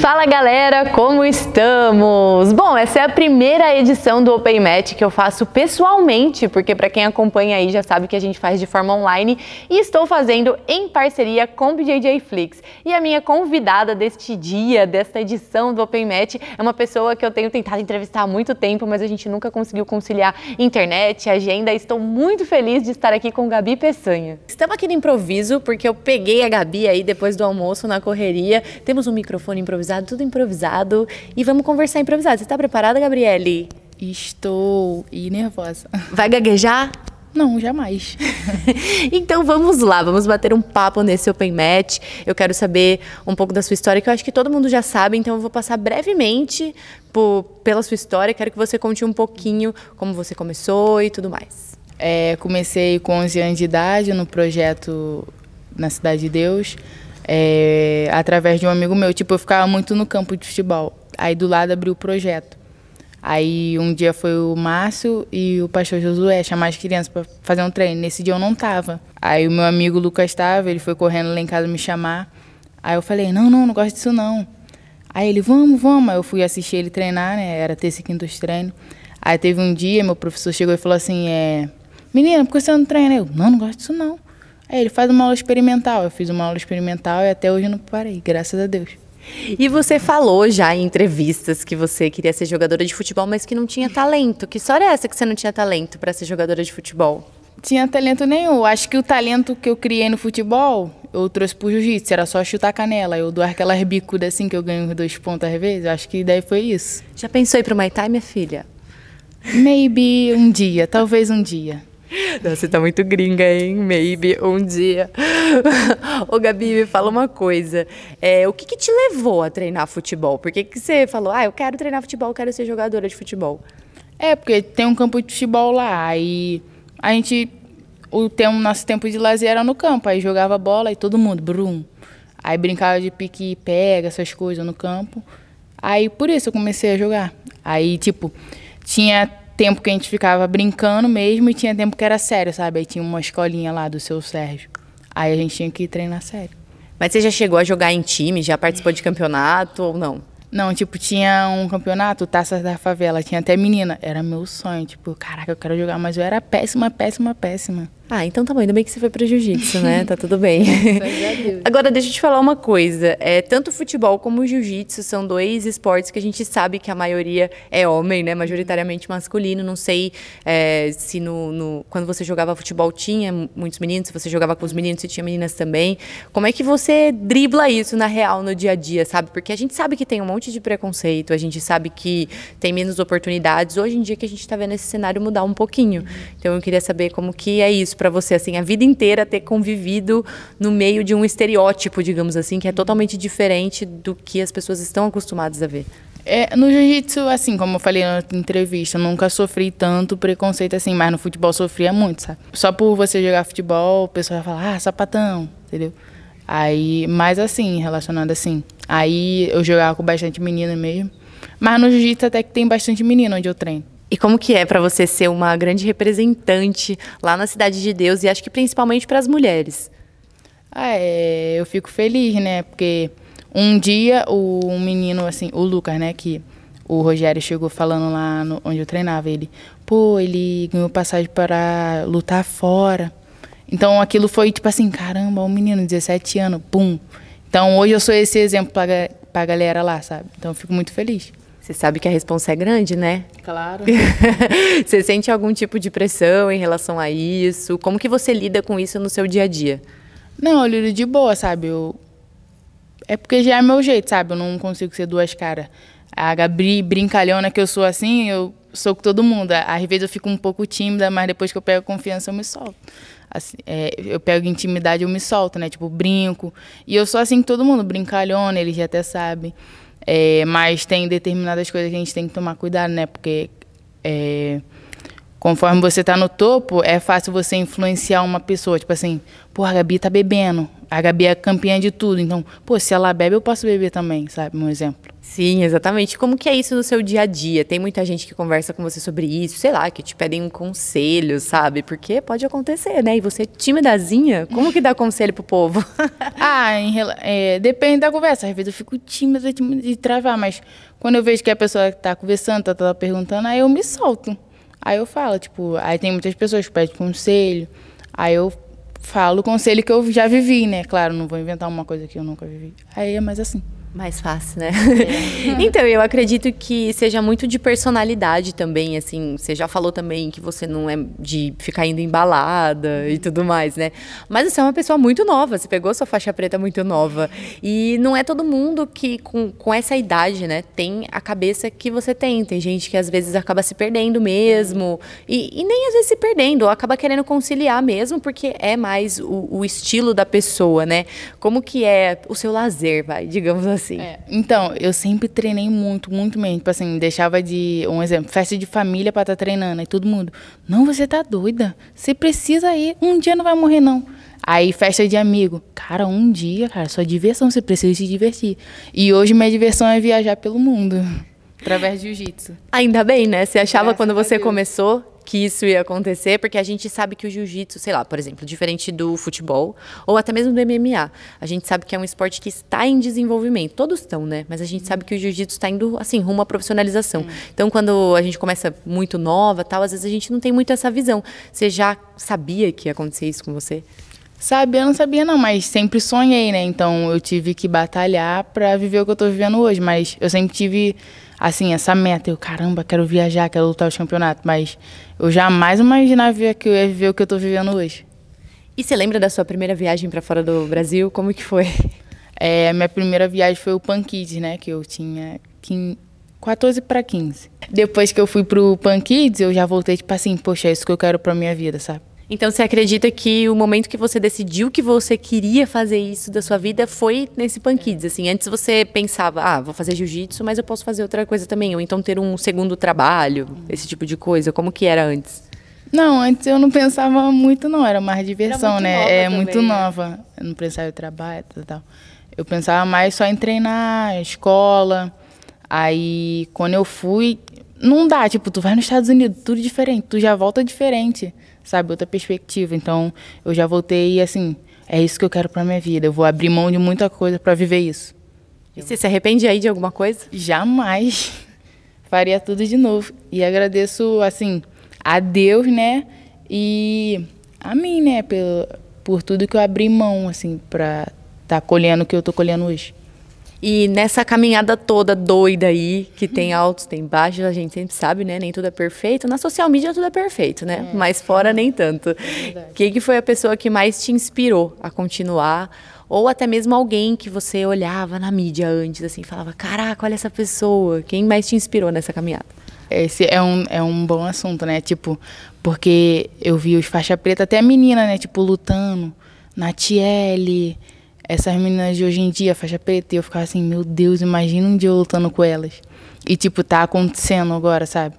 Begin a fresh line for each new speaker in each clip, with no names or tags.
Fala galera, como estamos? Bom, essa é a primeira edição do Open Match que eu faço pessoalmente, porque para quem acompanha aí já sabe que a gente faz de forma online e estou fazendo em parceria com o BJJ Flix. E a minha convidada deste dia, desta edição do Open Match, é uma pessoa que eu tenho tentado entrevistar há muito tempo, mas a gente nunca conseguiu conciliar internet, agenda. Estou muito feliz de estar aqui com Gabi Peçanha. Estamos aqui no improviso porque eu peguei a Gabi aí depois do almoço na correria. Temos um microfone improvisado improvisado, tudo improvisado. E vamos conversar improvisado. Você está preparada, Gabriele?
Estou e nervosa.
Vai gaguejar?
Não, jamais.
então vamos lá, vamos bater um papo nesse Open Match. Eu quero saber um pouco da sua história, que eu acho que todo mundo já sabe, então eu vou passar brevemente por, pela sua história. Quero que você conte um pouquinho como você começou e tudo mais.
É, comecei com 11 anos de idade no projeto na Cidade de Deus é, através de um amigo meu. Tipo, eu ficava muito no campo de futebol. Aí do lado abriu o projeto. Aí um dia foi o Márcio e o pastor Josué chamar as crianças para fazer um treino. Nesse dia eu não tava. Aí o meu amigo Lucas estava, ele foi correndo lá em casa me chamar. Aí eu falei: "Não, não, não gosto disso não". Aí ele: "Vamos, vamos". Aí eu fui assistir ele treinar, né? Era terça e quinta os treinos. Aí teve um dia, meu professor chegou e falou assim: "É, menina, por que você não treina?" Eu: "Não, não gosto disso não". Aí ele faz uma aula experimental. Eu fiz uma aula experimental e até hoje não parei, graças a Deus.
E você falou já em entrevistas que você queria ser jogadora de futebol, mas que não tinha talento. Que história é essa que você não tinha talento para ser jogadora de futebol?
Tinha talento nenhum. Acho que o talento que eu criei no futebol, eu trouxe pro jiu-jitsu. Era só chutar a canela. Eu dou aquelas bicudas assim que eu ganho dois pontos às vezes. Acho que daí foi isso.
Já pensou em ir pro Muay Thai, minha filha?
Maybe um dia, talvez um dia.
Você tá muito gringa, hein? Maybe um dia. Ô, Gabi, me fala uma coisa. É, o que, que te levou a treinar futebol? Por que, que você falou, ah, eu quero treinar futebol, eu quero ser jogadora de futebol?
É, porque tem um campo de futebol lá, aí a gente, o tempo, nosso tempo de lazer era no campo, aí jogava bola e todo mundo, brum. Aí brincava de pique e pega, essas coisas no campo. Aí por isso eu comecei a jogar. Aí, tipo, tinha tempo que a gente ficava brincando mesmo e tinha tempo que era sério, sabe? Aí tinha uma escolinha lá do seu Sérgio. Aí a gente tinha que treinar sério.
Mas você já chegou a jogar em time? Já participou de campeonato ou não?
Não, tipo, tinha um campeonato, Taças da Favela, tinha até menina. Era meu sonho, tipo, caraca, eu quero jogar, mas eu era péssima, péssima, péssima.
Ah, então tá bom. Ainda bem que você foi pro jiu-jitsu, né? Tá tudo bem. Agora, deixa eu te falar uma coisa. É, tanto o futebol como o jiu-jitsu são dois esportes que a gente sabe que a maioria é homem, né? Majoritariamente masculino. Não sei é, se no, no, quando você jogava futebol tinha muitos meninos, se você jogava com os meninos, se tinha meninas também. Como é que você dribla isso na real, no dia a dia, sabe? Porque a gente sabe que tem um monte de preconceito, a gente sabe que tem menos oportunidades. Hoje em dia que a gente tá vendo esse cenário mudar um pouquinho. Então, eu queria saber como que é isso para você, assim, a vida inteira ter convivido no meio de um estereótipo, digamos assim, que é totalmente diferente do que as pessoas estão acostumadas a ver?
É, no jiu-jitsu, assim, como eu falei na entrevista, nunca sofri tanto preconceito assim, mas no futebol sofria muito, sabe? Só por você jogar futebol, o pessoal vai falar, ah, sapatão, entendeu? Aí, mais assim, relacionado assim. Aí eu jogava com bastante menina mesmo. Mas no jiu-jitsu até que tem bastante menina onde eu treino.
E como que é para você ser uma grande representante lá na Cidade de Deus e acho que principalmente para as mulheres?
Ah, é, eu fico feliz, né? Porque um dia o um menino, assim, o Lucas, né, que o Rogério chegou falando lá no, onde eu treinava, ele, pô, ele ganhou passagem para lutar fora. Então aquilo foi tipo assim, caramba, um menino, 17 anos, pum. Então hoje eu sou esse exemplo para a galera lá, sabe? Então eu fico muito feliz.
Você sabe que a resposta é grande, né?
Claro.
você sente algum tipo de pressão em relação a isso? Como que você lida com isso no seu dia a dia?
Não, eu lido de boa, sabe? Eu... É porque já é meu jeito, sabe? Eu não consigo ser duas caras. A Gabi brincalhona que eu sou assim, eu sou com todo mundo. Às vezes eu fico um pouco tímida, mas depois que eu pego confiança eu me solto. Assim, é, eu pego intimidade eu me solto, né? Tipo, brinco. E eu sou assim com todo mundo, brincalhona, eles já até sabem. É, mas tem determinadas coisas que a gente tem que tomar cuidado, né? Porque é, conforme você está no topo, é fácil você influenciar uma pessoa. Tipo assim, pô, a Gabi tá bebendo. A Gabi é campeã de tudo. Então, pô, se ela bebe, eu posso beber também, sabe? Um exemplo.
Sim, exatamente. Como que é isso no seu dia a dia? Tem muita gente que conversa com você sobre isso, sei lá, que te pedem um conselho, sabe? Porque pode acontecer, né? E você timidazinha, como que dá conselho pro povo?
ah, em, é, depende da conversa. Às vezes eu fico tímida de travar, mas quando eu vejo que a pessoa tá conversando, tá, tá perguntando, aí eu me solto. Aí eu falo, tipo, aí tem muitas pessoas que pedem conselho, aí eu falo o conselho que eu já vivi, né? Claro, não vou inventar uma coisa que eu nunca vivi. Aí é mais assim.
Mais fácil, né? É. então, eu acredito que seja muito de personalidade também, assim. Você já falou também que você não é de ficar indo embalada e tudo mais, né? Mas você é uma pessoa muito nova, você pegou sua faixa preta muito nova. E não é todo mundo que, com, com essa idade, né, tem a cabeça que você tem. Tem gente que às vezes acaba se perdendo mesmo. E, e nem às vezes se perdendo, ou acaba querendo conciliar mesmo, porque é mais o, o estilo da pessoa, né? Como que é o seu lazer, vai, digamos assim assim?
É, então, eu sempre treinei muito, muito mesmo. Tipo assim, deixava de. Um exemplo, festa de família pra estar tá treinando. Aí todo mundo, não, você tá doida. Você precisa ir. Um dia não vai morrer, não. Aí, festa de amigo. Cara, um dia, cara, só diversão. Você precisa se divertir. E hoje minha diversão é viajar pelo mundo. Através de jiu-jitsu.
Ainda bem, né? Você achava Graças quando você começou que isso ia acontecer, porque a gente sabe que o jiu-jitsu, sei lá, por exemplo, diferente do futebol ou até mesmo do MMA, a gente sabe que é um esporte que está em desenvolvimento. Todos estão, né? Mas a gente sabe que o jiu-jitsu está indo assim rumo à profissionalização. Hum. Então, quando a gente começa muito nova, tal, às vezes a gente não tem muito essa visão. Você já sabia que ia acontecer isso com você?
Sabe, eu não sabia não, mas sempre sonhei, né? Então eu tive que batalhar para viver o que eu tô vivendo hoje, mas eu sempre tive assim essa meta, eu caramba, quero viajar, quero lutar os campeonatos, mas eu jamais imaginava que eu ia viver o que eu tô vivendo hoje.
E você lembra da sua primeira viagem para fora do Brasil? Como que foi?
É, minha primeira viagem foi o Pan Kids, né, que eu tinha 15, 14 para 15. Depois que eu fui pro Pan Kids, eu já voltei tipo assim, poxa, é isso que eu quero para minha vida, sabe?
Então você acredita que o momento que você decidiu que você queria fazer isso da sua vida foi nesse Pan Kids, assim, antes você pensava, ah, vou fazer jiu-jitsu, mas eu posso fazer outra coisa também, ou então ter um segundo trabalho, esse tipo de coisa, como que era antes?
Não, antes eu não pensava muito não, era mais diversão, era né? É também, muito né? nova. Eu não pensava em trabalho, tal, tal. Eu pensava mais só em treinar, escola. Aí quando eu fui, não dá, tipo, tu vai nos Estados Unidos, tudo diferente, tu já volta diferente sabe? Outra perspectiva. Então, eu já voltei e, assim, é isso que eu quero para minha vida. Eu vou abrir mão de muita coisa para viver isso.
E você se arrepende aí de alguma coisa?
Jamais. Faria tudo de novo. E agradeço, assim, a Deus, né? E a mim, né? Por, por tudo que eu abri mão, assim, para estar tá colhendo o que eu tô colhendo hoje.
E nessa caminhada toda doida aí, que tem altos, tem baixos, a gente sempre sabe, né? Nem tudo é perfeito. Na social media tudo é perfeito, né? É. Mas fora nem tanto. É Quem que foi a pessoa que mais te inspirou a continuar? Ou até mesmo alguém que você olhava na mídia antes, assim, falava, caraca, olha essa pessoa. Quem mais te inspirou nessa caminhada?
Esse é um, é um bom assunto, né? Tipo, porque eu vi os faixa preta, até a menina, né? Tipo, lutando na TL, essas meninas de hoje em dia, faixa preta, eu ficava assim, meu Deus, imagina um dia eu lutando com elas. E, tipo, tá acontecendo agora, sabe?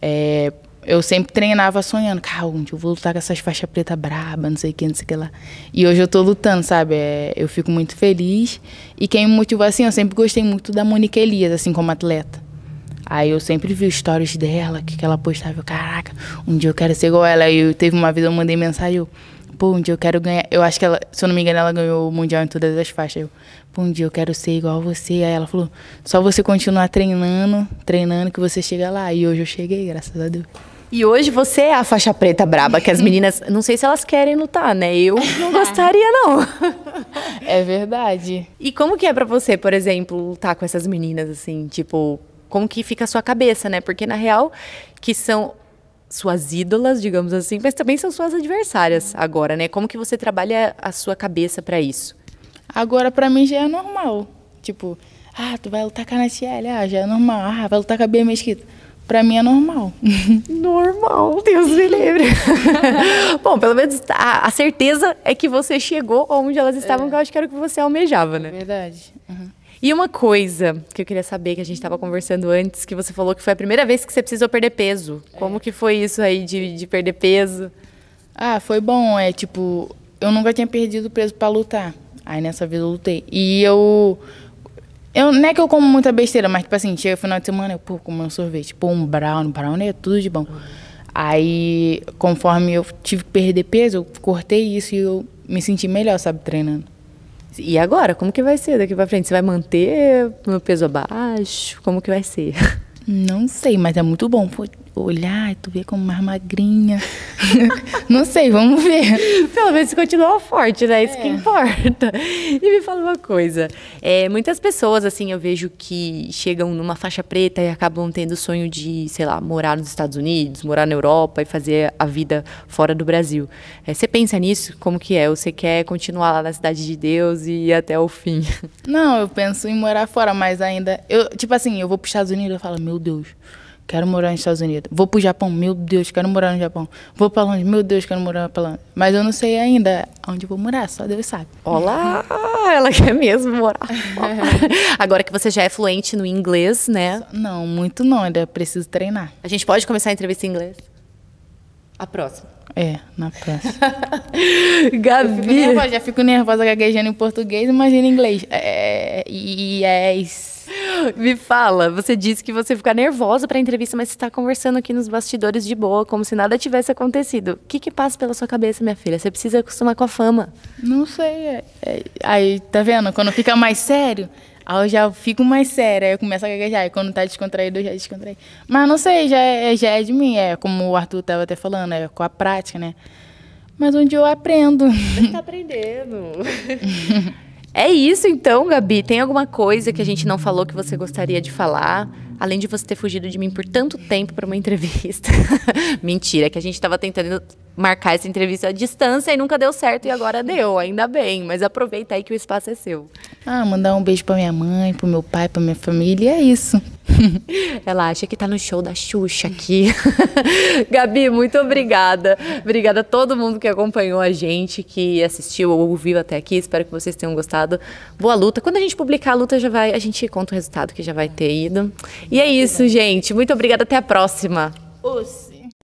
É, eu sempre treinava sonhando, cara, um dia eu vou lutar com essas faixas preta braba, não sei o que, não sei o que lá. E hoje eu tô lutando, sabe? É, eu fico muito feliz. E quem me motivou assim, eu sempre gostei muito da Monique Elias, assim, como atleta. Aí eu sempre vi stories dela, que, que ela postava, eu, caraca, um dia eu quero ser igual ela. E teve uma vez eu mandei mensagem, eu, pô, um dia eu quero ganhar. Eu acho que ela, se eu não me engano, ela ganhou o Mundial em todas as faixas. Eu, pô, um dia eu quero ser igual a você. Aí ela falou, só você continuar treinando, treinando, que você chega lá. E hoje eu cheguei, graças a Deus.
E hoje você é a faixa preta braba, que as meninas, não sei se elas querem lutar, né? Eu não gostaria, não.
É verdade.
E como que é para você, por exemplo, lutar com essas meninas, assim, tipo, como que fica a sua cabeça, né? Porque na real, que são suas ídolas, digamos assim, mas também são suas adversárias agora, né? Como que você trabalha a sua cabeça para isso?
Agora para mim já é normal. Tipo, ah, tu vai lutar com a Natiele, ah, já é normal. Ah, vai lutar com a Bia Mesquita. Pra mim é normal.
normal, Deus me livre. Bom, pelo menos a, a, certeza é que você chegou onde elas estavam, é. que eu acho que era o que você almejava, né?
Verdade. Uhum.
E uma coisa que eu queria saber, que a gente estava conversando antes, que você falou que foi a primeira vez que você precisou perder peso. É. Como que foi isso aí de, de perder peso?
Ah, foi bom. É tipo, eu nunca tinha perdido peso para lutar. Aí nessa vez eu lutei. E eu Eu, não é que eu como muita besteira, mas, tipo assim, chega final de semana, eu, pô, como um sorvete. Pô, um brownie, brownie é tudo de bom. Aí, conforme eu tive que perder peso, eu cortei isso e eu me senti melhor, sabe, treinando.
E agora, como que vai ser daqui pra frente? Você vai manter o peso abaixo? Como que vai ser?
Não sei, mas é muito bom olhar e tu ver como mais magrinha. não sei, vamos ver.
Pelo menos você continua forte, né? Isso é. que importa. E me fala uma coisa. É, muitas pessoas, assim, eu vejo que chegam numa faixa preta e acabam tendo o sonho de, sei lá, morar nos Estados Unidos, morar na Europa e fazer a vida fora do Brasil. É, você pensa nisso? Como que é? Ou você quer continuar lá na Cidade de Deus e ir até o fim?
Não, eu penso em morar fora, mas ainda... Eu, tipo assim, eu vou para os Estados Unidos e falo, meu Deus quero morar nos Estados Unidos. Vou pro Japão, meu Deus, quero morar no Japão. Vou para longe, meu Deus, quero morar para longe. Mas eu não sei ainda onde vou morar, só Deus sabe.
Olá, ela quer mesmo morar. Agora que você já é fluente no inglês, né?
Não, muito não, ainda preciso treinar.
A gente pode começar a entrevista em inglês? A próxima.
É, na próxima.
Gabi.
Eu fico nervosa, já fico nervosa gaguejando em português, imagina em inglês. É, yes.
Me fala, você disse que você fica nervosa para a entrevista, mas você está conversando aqui nos bastidores de boa, como se nada tivesse acontecido. O que que passa pela sua cabeça, minha filha? Você precisa acostumar com a fama.
Não sei. É, é, aí, tá vendo? Quando fica mais sério, aí eu já fico mais séria, aí eu começo a gaguejar. Aí quando tá descontraído, eu já descontraí. Mas não sei, já é, já é de mim. É como o Arthur tava até falando, é com a prática, né? Mas onde eu aprendo.
Você tá aprendendo. É isso então, Gabi. Tem alguma coisa que a gente não falou que você gostaria de falar? Além de você ter fugido de mim por tanto tempo para uma entrevista. Mentira, que a gente estava tentando marcar essa entrevista à distância e nunca deu certo e agora deu, ainda bem. Mas aproveita aí que o espaço é seu.
Ah, mandar um beijo para minha mãe, para meu pai, para minha família, é isso.
Ela acha que tá no show da Xuxa aqui. Gabi, muito obrigada. Obrigada a todo mundo que acompanhou a gente, que assistiu ou ouviu até aqui. Espero que vocês tenham gostado. Boa luta. Quando a gente publicar a luta, já vai, a gente conta o resultado que já vai ter ido. E é isso, gente. Muito obrigada. Até a próxima. Os.